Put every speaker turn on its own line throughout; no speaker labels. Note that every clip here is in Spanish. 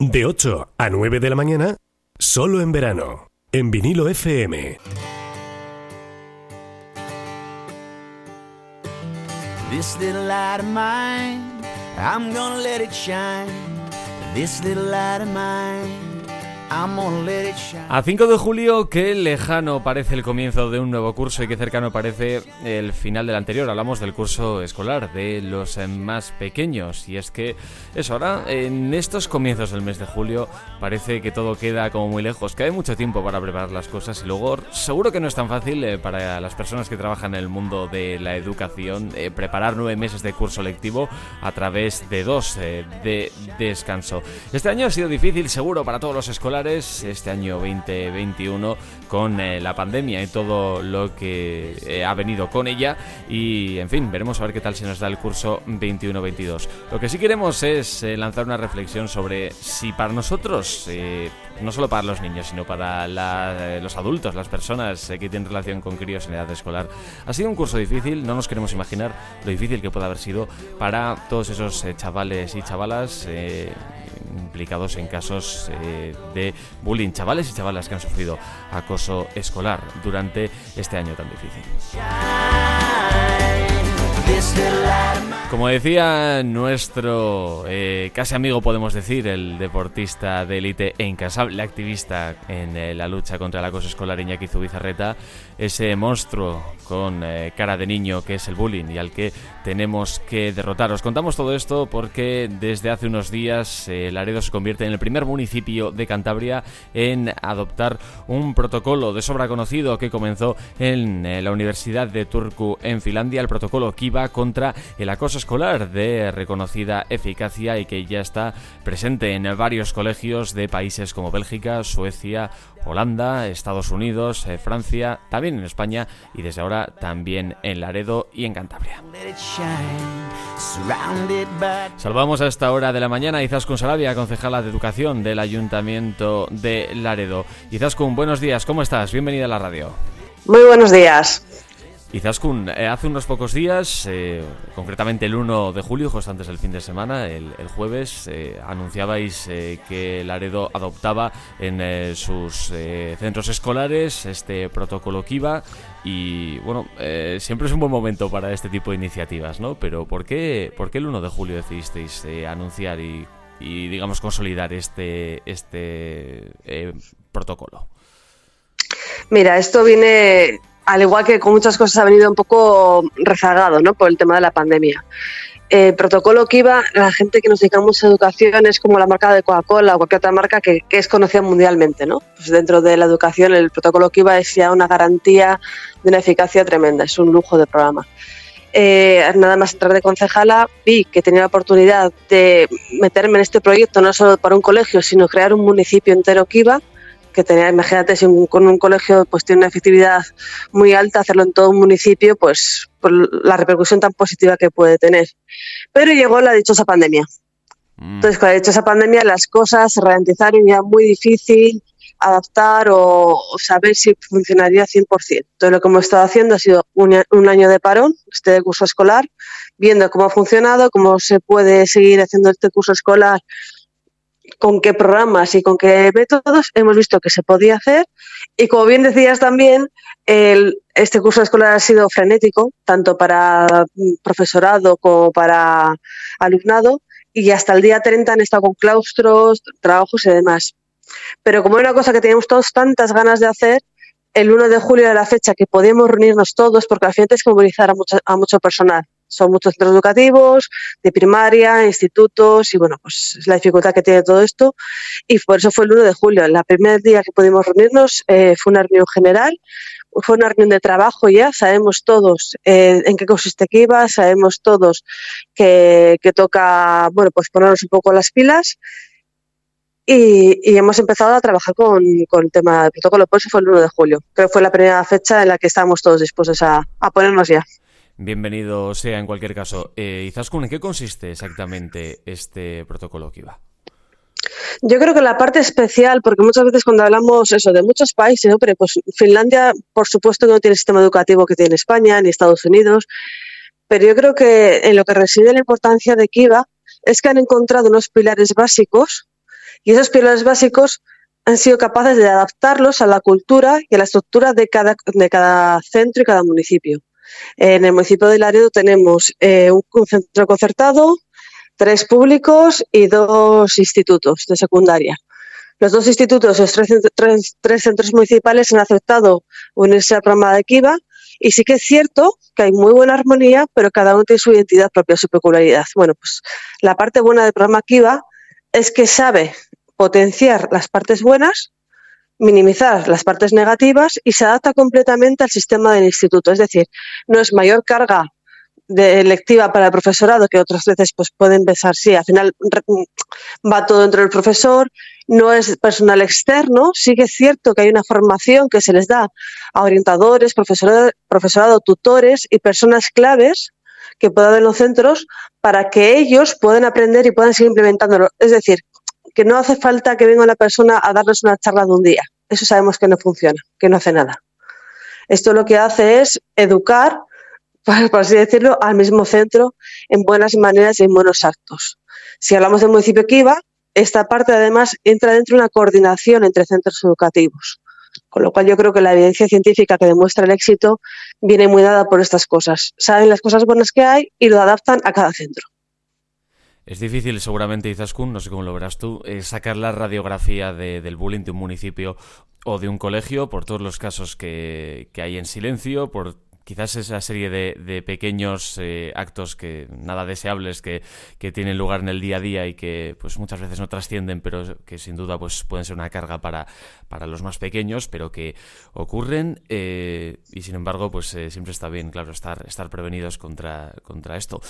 De 8 a 9 de la mañana, solo en verano, en vinilo FM.
This little light of mine, I'm gonna let it shine. This little light of mine.
A 5 de julio, qué lejano parece el comienzo de un nuevo curso y qué cercano parece el final del anterior. Hablamos del curso escolar, de los eh, más pequeños. Y es que es ahora, en estos comienzos del mes de julio, parece que todo queda como muy lejos, que hay mucho tiempo para preparar las cosas y luego seguro que no es tan fácil eh, para las personas que trabajan en el mundo de la educación eh, preparar nueve meses de curso lectivo a través de dos de descanso. Este año ha sido difícil, seguro, para todos los escolares este año 2021 con eh, la pandemia y todo lo que eh, ha venido con ella y en fin, veremos a ver qué tal se nos da el curso 21-22. Lo que sí queremos es eh, lanzar una reflexión sobre si para nosotros, no solo para los niños, sino para los adultos, las personas que tienen relación con críos en edad escolar, ha sido un curso difícil, no nos queremos imaginar lo difícil que puede haber sido para todos esos chavales y chavalas implicados en casos eh, de bullying, chavales y chavalas que han sufrido acoso escolar durante este año tan difícil. Como decía nuestro eh, casi amigo, podemos decir, el deportista de élite e incasable activista en eh, la lucha contra el acoso escolar Iñaki Zubizarreta, ese monstruo con eh, cara de niño que es el bullying y al que tenemos que derrotar. Os contamos todo esto porque desde hace unos días Laredo se convierte en el primer municipio de Cantabria en adoptar un protocolo de sobra conocido que comenzó en la Universidad de Turku en Finlandia, el protocolo Kiva contra el acoso escolar de reconocida eficacia y que ya está presente en varios colegios de países como Bélgica, Suecia, Holanda, Estados Unidos, eh, Francia, también en España y desde ahora también en Laredo y en Cantabria. Salvamos a esta hora de la mañana a Izaskun Sarabia, concejala de Educación del Ayuntamiento de Laredo. Izaskun, buenos días, ¿cómo estás? Bienvenida a la radio.
Muy buenos días.
Izaskun, eh, hace unos pocos días, eh, concretamente el 1 de julio, justo antes del fin de semana, el, jueves, eh, anunciabais que Laredo adoptaba en sus centros escolares este protocolo Kiva y bueno, siempre es un buen momento para este tipo de iniciativas, ¿no? Pero ¿por qué, por qué el 1 de julio decidisteis anunciar y, y, digamos, consolidar este, este protocolo?
Mira, esto viene al igual que con muchas cosas ha venido un poco rezagado ¿no? por el tema de la pandemia. El protocolo que iba, la gente que nos dedicamos a educación es como la marca de Coca-Cola o cualquier otra marca que, es conocida mundialmente. ¿no? Pues dentro de la educación, el protocolo que iba es ya una garantía de una eficacia tremenda, es un lujo de programa. Eh, nada más entrar de concejala, vi que tenía la oportunidad de meterme en este proyecto, no solo para un colegio, sino crear un municipio entero que iba que tenía, imagínate, si con un colegio pues tiene una efectividad muy alta, hacerlo en todo un municipio, pues por la repercusión tan positiva que puede tener. Pero llegó la dichosa pandemia. Mm. Entonces, con la dichosa pandemia, las cosas se ralentizaron y era muy difícil adaptar o, saber si funcionaría 100%. Entonces, lo que hemos estado haciendo ha sido un, un año de parón, este curso escolar, viendo cómo ha funcionado, cómo se puede seguir haciendo este curso escolar con qué programas y con qué métodos hemos visto que se podía hacer. Y como bien decías también, el, este curso escolar ha sido frenético, tanto para profesorado como para alumnado, y hasta el día 30 han estado con claustros, trabajos y demás. Pero como era una cosa que teníamos todos tantas ganas de hacer, el 1 de julio era la fecha que podíamos reunirnos todos, porque al final tienes que movilizar a mucho, a mucho personal son muchos centros educativos, de primaria, institutos, y bueno, pues es la dificultad que tiene todo esto. Y por eso fue el 1 de julio. El primer día que pudimos reunirnos eh, fue una reunión general, fue una reunión de trabajo ya, sabemos todos eh, en qué consiste Kiva, sabemos todos que, que, toca, bueno, pues ponernos un poco las pilas. Y, y, hemos empezado a trabajar con, con, el tema del protocolo, por eso fue el 1 de julio. Creo que fue la primera fecha en la que estábamos todos dispuestos a, a ponernos ya.
Bienvenido sea en cualquier caso. Eh, Izaskun, ¿en qué consiste exactamente este protocolo Kiva?
Yo creo que la parte especial, porque muchas veces cuando hablamos eso de muchos países, pero pues Finlandia, por supuesto, no tiene el sistema educativo que tiene España ni Estados Unidos, pero yo creo que en lo que reside la importancia de Kiva es que han encontrado unos pilares básicos Y esos pilares básicos han sido capaces de adaptarlos a la cultura y a la estructura de cada, de cada centro y cada municipio. En el municipio de Laredo tenemos eh, un centro concertado, tres públicos y dos institutos de secundaria. Los dos institutos, los tres, tres, centros municipales han aceptado unirse al programa de Kiva y sí que es cierto que hay muy buena armonía, pero cada uno tiene su identidad propia, su peculiaridad. Bueno, pues la parte buena del programa Kiva es que sabe potenciar las partes buenas, minimizar las partes negativas y se adapta completamente al sistema del instituto. Es decir, no es mayor carga de lectiva para el profesorado, que otras veces pues pueden pensar, sí, al final va todo dentro del profesor, no es personal externo, sí que es cierto que hay una formación que se les da a orientadores, profesorado, profesorado tutores y personas claves que puedan haber en los centros para que ellos puedan aprender y puedan seguir implementándolo. Es decir, que no hace falta que venga una persona a darles una charla de un día. Eso sabemos que no funciona, que no hace nada. Esto lo que hace es educar por así decirlo, al mismo centro en buenas maneras y en buenos actos. Si hablamos del municipio Kiva, esta parte además entra dentro de una coordinación entre centros educativos. Con lo cual yo creo que la evidencia científica que demuestra el éxito viene muy dada por estas cosas. Saben las cosas buenas que hay y lo adaptan a cada centro.
Es difícil, seguramente, Izaskun, no sé cómo lo verás tú, eh, sacar la radiografía del bullying de un municipio o de un colegio por todos los casos que, que hay en silencio, por quizás esa serie de, pequeños eh, actos que nada deseables que, tienen lugar en el día a día y que pues muchas veces no trascienden, pero que sin duda pues pueden ser una carga para, para los más pequeños, pero que ocurren eh, y sin embargo pues eh, siempre está bien, claro, estar, estar prevenidos contra, contra esto.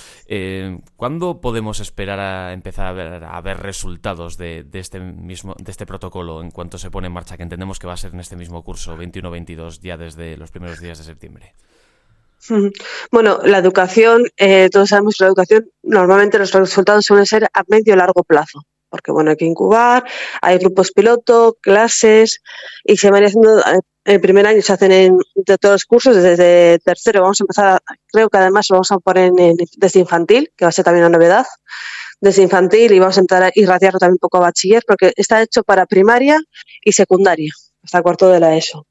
¿Cuándo podemos esperar a empezar a ver, a ver resultados de, de, este mismo de este protocolo en cuanto se pone en marcha, que entendemos que va a ser en este mismo curso 21-22 ya desde los primeros días de septiembre?
Bueno, la educación, eh, todos sabemos que la educación normalmente los resultados suelen ser a medio largo plazo, porque bueno, hay que incubar, hay grupos piloto, clases, y se van haciendo, eh, el primer año se hacen en, de todos los cursos, desde tercero vamos a empezar, creo que además lo vamos a poner en, desde infantil, que va a ser también una novedad, desde infantil y vamos a a irradiarlo también un poco a bachiller, porque está hecho para primaria y secundaria, hasta cuarto de la ESO.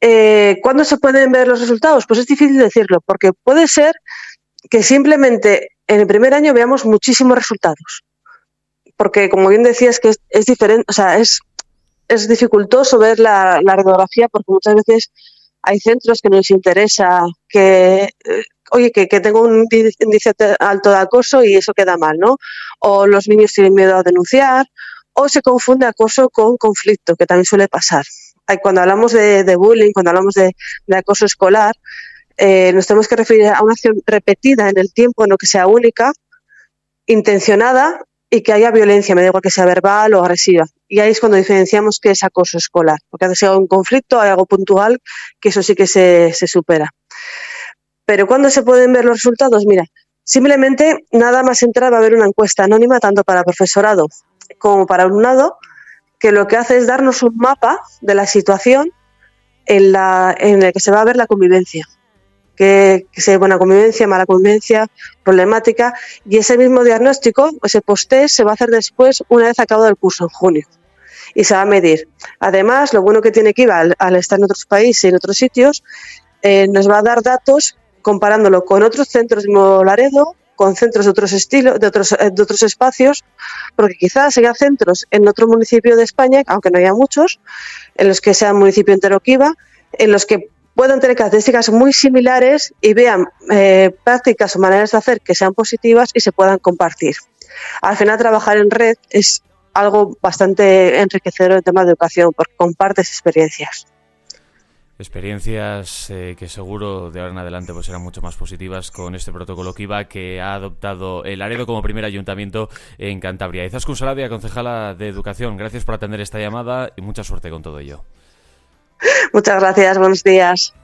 Eh, ¿Cuándo se pueden ver los resultados? Pues es difícil decirlo, porque puede ser que simplemente en el primer año veamos muchísimos resultados. Porque, como bien decías, que es, diferente, o sea, es, es dificultoso ver la, radiografía porque muchas veces hay centros que no les interesa que, eh, oye, que, que, tengo un índice alto de acoso y eso queda mal, ¿no? O los niños tienen miedo a denunciar, o se confunde acoso con conflicto, que también suele pasar cuando hablamos de, bullying, cuando hablamos de, acoso escolar, eh, nos tenemos que referir a una acción repetida en el tiempo, no que sea única, intencionada y que haya violencia, me da igual que sea verbal o agresiva. Y ahí es cuando diferenciamos que es acoso escolar, porque hace sea un conflicto, hay algo puntual, que eso sí que se, se supera. Pero ¿cuándo se pueden ver los resultados? Mira, simplemente nada más entrar va a haber una encuesta anónima tanto para profesorado como para alumnado que lo que hace es darnos un mapa de la situación en la en el que se va a ver la convivencia. Que, que sea buena convivencia, mala convivencia, problemática, y ese mismo diagnóstico, ese post se va a hacer después, una vez acabado el curso, en junio y se va a medir. Además, lo bueno que tiene Kiva al, al estar en otros países y en otros sitios, eh, nos va a dar datos comparándolo con otros centros de Laredo, con centros de otros estilos, de otros, eh, de otros espacios, porque quizás haya centros en otro municipio de España, aunque no haya muchos, en los que sea municipio entero Kiva, en los que puedan tener características muy similares y vean eh, prácticas o maneras de hacer que sean positivas y se puedan compartir. Al final, trabajar en red es algo bastante enriquecedor en temas de educación, porque compartes experiencias.
Experiencias eh, que seguro de ahora en adelante pues serán mucho más positivas con este protocolo KIVA que ha adoptado el Aredo como primer ayuntamiento en Cantabria. Izaskun Saladia, concejala de Educación, gracias por atender esta llamada y mucha suerte con todo ello.
Muchas gracias, buenos días.